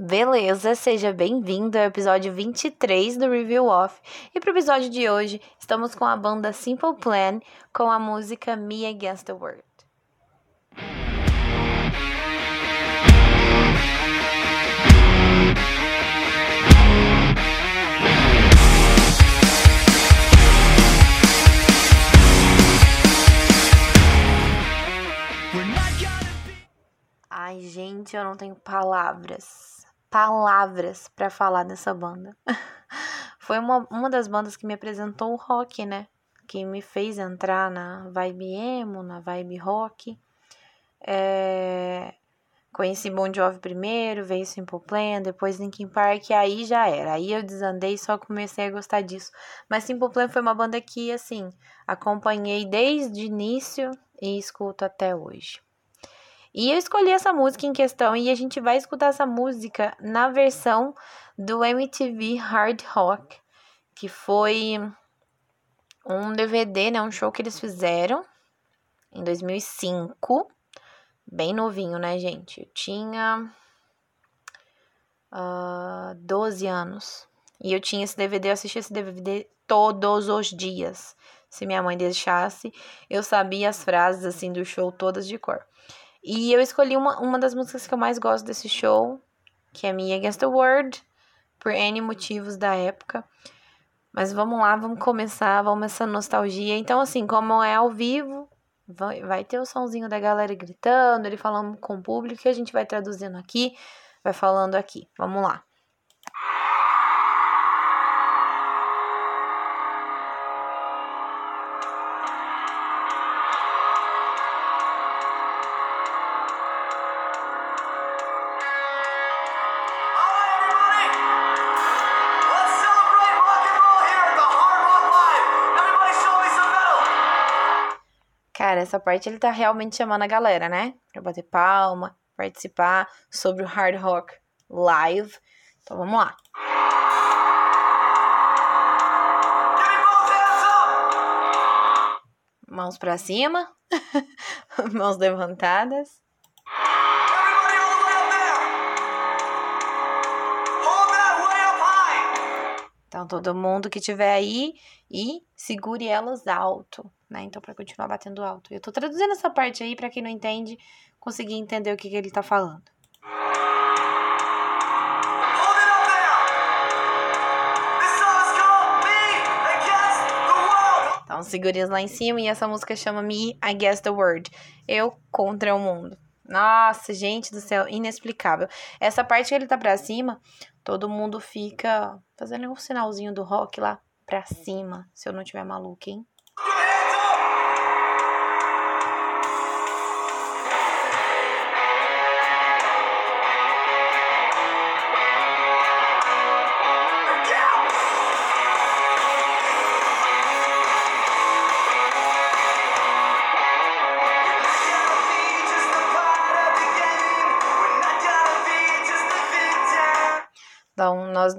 Beleza, seja bem-vindo ao episódio 23 do Review Off. E para o episódio de hoje, estamos com a banda Simple Plan com a música Me Against the World. Ai, gente, eu não tenho palavras, palavras para falar dessa banda. Foi uma, uma das bandas que me apresentou o rock, né? Que me fez entrar na vibe emo, na vibe rock. É... Conheci Bon Jovi primeiro, veio Simple Plan, depois Linkin Park, e aí já era. Aí eu desandei e só comecei a gostar disso. Mas Simple Plan foi uma banda que, assim, acompanhei desde o início e escuto até hoje. E eu escolhi essa música em questão e a gente vai escutar essa música na versão do MTV Hard Rock, que foi um DVD, né, um show que eles fizeram em 2005. Bem novinho, né, gente? Eu tinha uh, ah, 12 anos. E eu tinha esse DVD, eu assisti esse DVD todos os dias. Se minha mãe deixasse, eu sabia as frases assim do show todas de cor. E eu escolhi uma, uma das músicas que eu mais gosto desse show, que é Me Against the World, por N motivos da época. Mas vamos lá, vamos começar, vamos essa nostalgia. Então, assim, como é ao vivo, vai, vai ter o sonzinho da galera gritando, ele falando com o público, que a gente vai traduzindo aqui, vai falando aqui. Vamos lá. Essa parte ele tá realmente chamando a galera, né? Pra bater palma, participar sobre o Hard Rock Live. Então vamos lá. Mãos para cima, mãos levantadas. Então, todo mundo que tiver aí e segure elas alto, né? Então, para continuar batendo alto. Eu tô traduzindo essa parte aí para quem não entende conseguir entender o que, que ele tá falando. Então, segure lá em cima e essa música chama Me Against the World. Eu contra o mundo. Nossa, gente do céu, inexplicável. Essa parte que ele tá pra cima, todo mundo fica fazendo um sinalzinho do rock lá pra cima, se eu não tiver maluco, hein?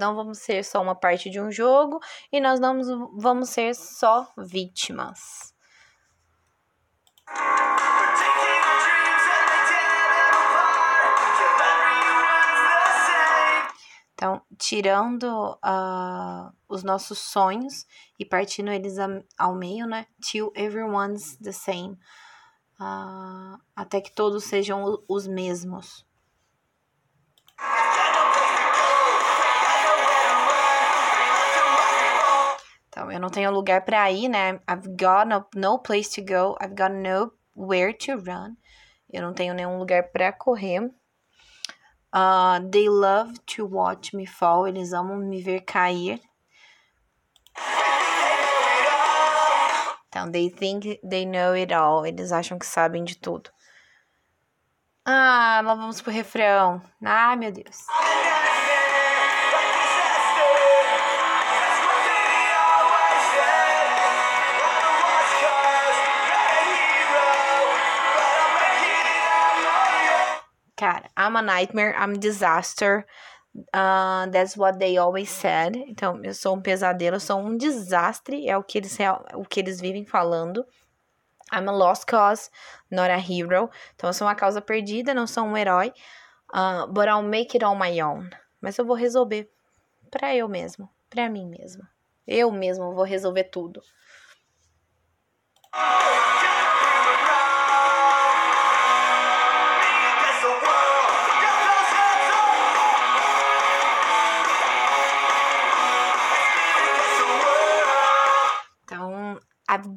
Não vamos ser só uma parte de um jogo e nós não vamos ser só vítimas. Então, tirando uh, os nossos sonhos e partindo eles ao meio, né? Till everyone's the same. Uh, até que todos sejam os mesmos. Então, eu não tenho lugar para ir, né? I've got no, no place to go. I've got nowhere to run. Eu não tenho nenhum lugar para correr. Uh, they love to watch me fall. Eles amam me ver cair. Então, they think they know it all. Eles acham que sabem de tudo. Ah, lá vamos pro refrão. Ai, meu Deus. I'm a nightmare, I'm a disaster. Uh, that's what they always said. Então, eu sou um pesadelo, eu sou um desastre, é o que eles, o que eles vivem falando. I'm a lost cause, not a hero. Então, eu sou uma causa perdida, não sou um herói. Uh, but I'll make it on my own. Mas eu vou resolver para eu mesmo, para mim mesma. Eu mesmo vou resolver tudo.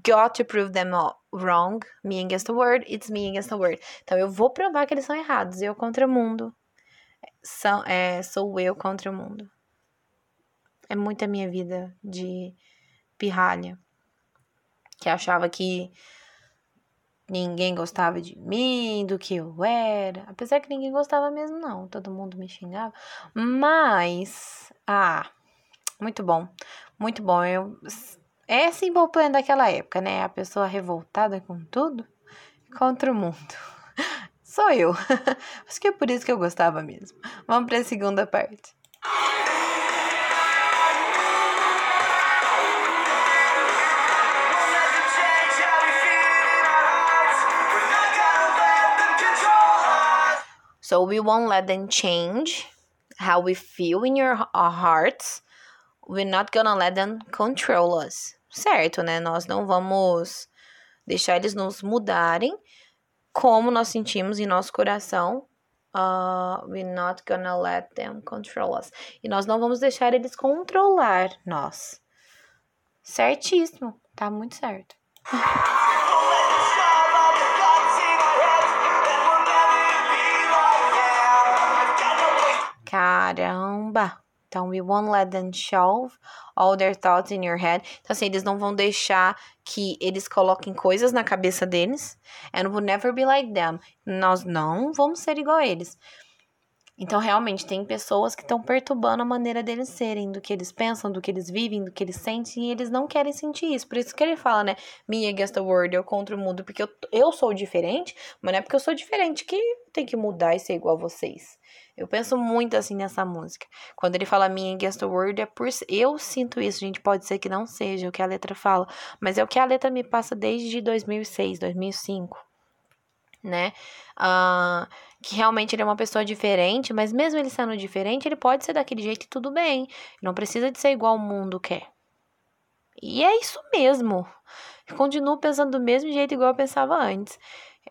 Got to prove them all wrong. Me against the world, it's me against the world. Então eu vou provar que eles são errados. Eu contra o mundo. São, é, sou eu contra o mundo. É muita minha vida de pirralha. Que achava que ninguém gostava de mim, do que eu era. Apesar que ninguém gostava mesmo, não. Todo mundo me xingava. Mas, ah, muito bom. Muito bom. Eu é Simple Plan daquela época, né? A pessoa revoltada com tudo contra o mundo. Sou eu. Acho que é por isso que eu gostava mesmo. Vamos para a segunda parte. So we won't let them change how we feel in your, our hearts. We're not gonna let them control us certo, né? Nós não vamos deixar eles nos mudarem como nós sentimos em nosso coração. Uh, we're not gonna let them control us. E nós não vamos deixar eles controlar nós. Certíssimo, tá muito certo. Caramba! Então, we won't let them shove all their thoughts in your head. Então, assim, eles não vão deixar que eles coloquem coisas na cabeça deles. And we'll never be like them. Nós não vamos ser igual a eles. Então, realmente, tem pessoas que estão perturbando a maneira deles serem, do que eles pensam, do que eles vivem, do que eles sentem, e eles não querem sentir isso. Por isso que ele fala, né? Me against the world, eu contra o mundo, porque eu, eu sou diferente, mas não é porque eu sou diferente que tem que mudar e ser igual a vocês. Eu penso muito assim nessa música. Quando ele fala me against the world, é por eu sinto isso, gente. Pode ser que não seja o que a letra fala, mas é o que a letra me passa desde 2006, 2005 né? Uh, que realmente ele é uma pessoa diferente, mas mesmo ele sendo diferente, ele pode ser daquele jeito e tudo bem. Não precisa de ser igual o mundo quer. E é isso mesmo. Eu continuo pensando do mesmo jeito igual eu pensava antes.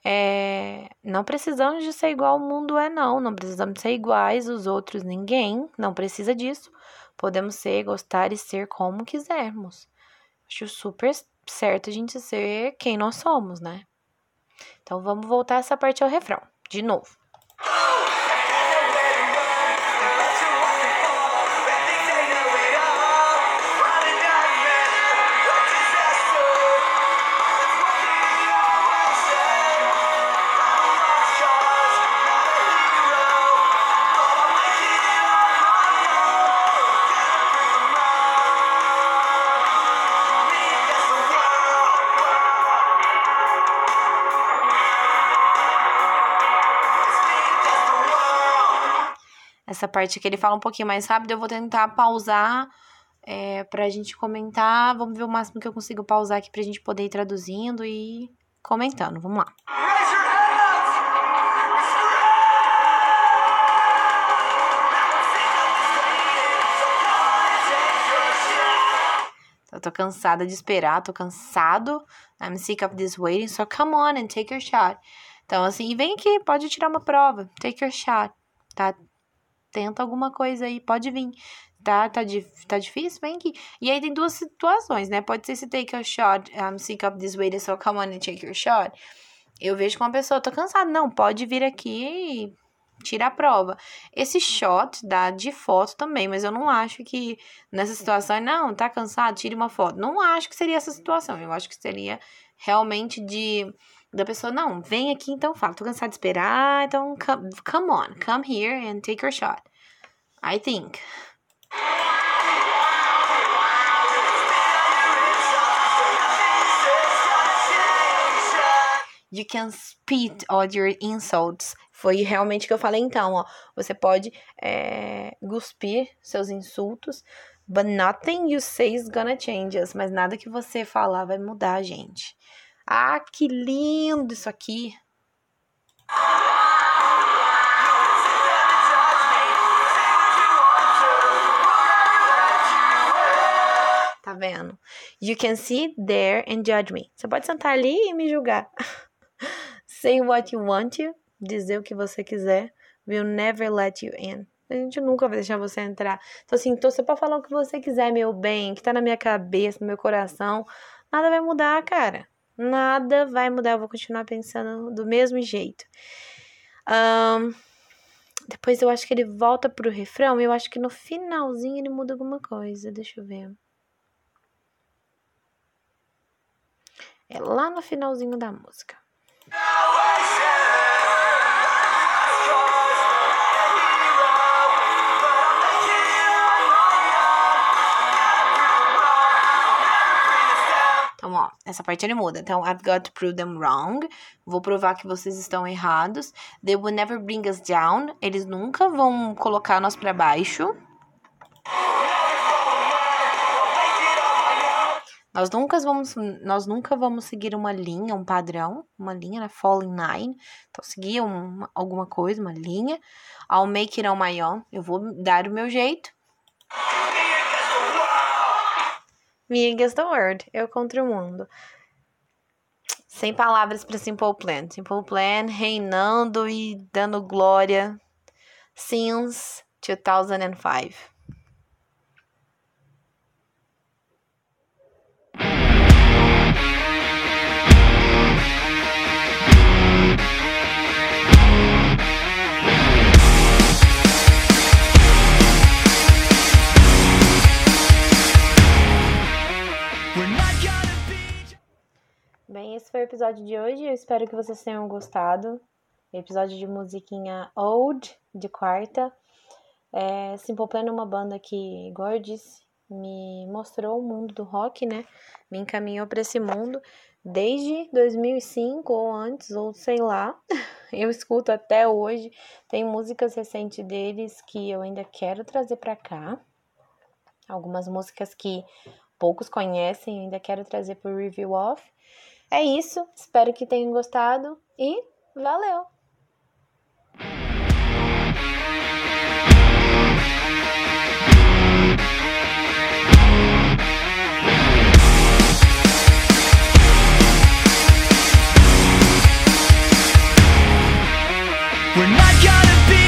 É, não precisamos de ser igual o mundo é, não. Não precisamos ser iguais os outros, ninguém. Não precisa disso. Podemos ser, gostar e ser como quisermos. Acho super certo a gente ser quem nós somos, né? Então vamos voltar essa parte ao refrão, de novo. Oh! essa parte que ele fala um pouquinho mais rápido, eu vou tentar pausar é, pra gente comentar. Vamos ver o máximo que eu consigo pausar aqui pra gente poder ir traduzindo e comentando. Vamos lá. Eu tô cansada de esperar, tô cansado. I'm sick of this waiting, so come on and take your shot. Então, assim, vem aqui, pode tirar uma prova. Take your shot, tá? Tenta alguma coisa aí, pode vir. Tá, tá, tá difícil? Vem aqui. E aí tem duas situações, né? Pode ser se take a shot, I'm sick of this way, so come on and take your shot. Eu vejo que uma pessoa, tô cansada. Não, pode vir aqui e tira a prova. Esse shot dá de foto também, mas eu não acho que nessa situação, não, tá cansado, tire uma foto. Não acho que seria essa situação. Eu acho que seria realmente de da pessoa, não, vem aqui então fala, tô cansado de esperar, então come, come on, come here and take your shot. I think. You can spit all your insults. Foi realmente o que eu falei então, ó. Você pode é, cuspir seus insultos, but nothing you say is gonna change us. Mas nada que você falar vai mudar gente. Ah, que lindo isso aqui! Tá vendo? You can sit there and judge me. Você pode sentar ali e me julgar. Say what you want to, dizer o que você quiser. We'll never let you in. A gente nunca vai deixar você entrar. Então, assim, então você pode falar o que você quiser, meu bem, que tá na minha cabeça, no meu coração. Nada vai mudar, cara. Nada vai mudar. Eu vou continuar pensando do mesmo jeito. Um, depois eu acho que ele volta pro refrão. E eu acho que no finalzinho ele muda alguma coisa. Deixa eu ver. É lá no finalzinho da música. Então, ó, essa parte ele muda. Então, I've got to prove them wrong. Vou provar que vocês estão errados. They will never bring us down. Eles nunca vão colocar nós para baixo. Nós nunca vamos, nós nunca vamos seguir uma linha, um padrão, uma linha, né? Falling nine. Então, seguir uma, alguma coisa, uma linha. I'll make it on my own. Eu vou dar o meu jeito. Me against the world. Eu contra o mundo. Sem palavras para Simple Plan. Simple Plan reinando e dando glória since 2005. Episódio de hoje. Eu espero que vocês tenham gostado. Episódio de musiquinha Old, de quarta. É, Simple Plan é uma banda que, igual eu disse, me mostrou o mundo do rock, né? Me encaminhou para esse mundo desde 2005 ou antes, ou sei lá. Eu escuto até hoje. Tem músicas recentes deles que eu ainda quero trazer para cá. Algumas músicas que poucos conhecem, ainda quero trazer para review off. É isso, espero que tenham gostado e valeu!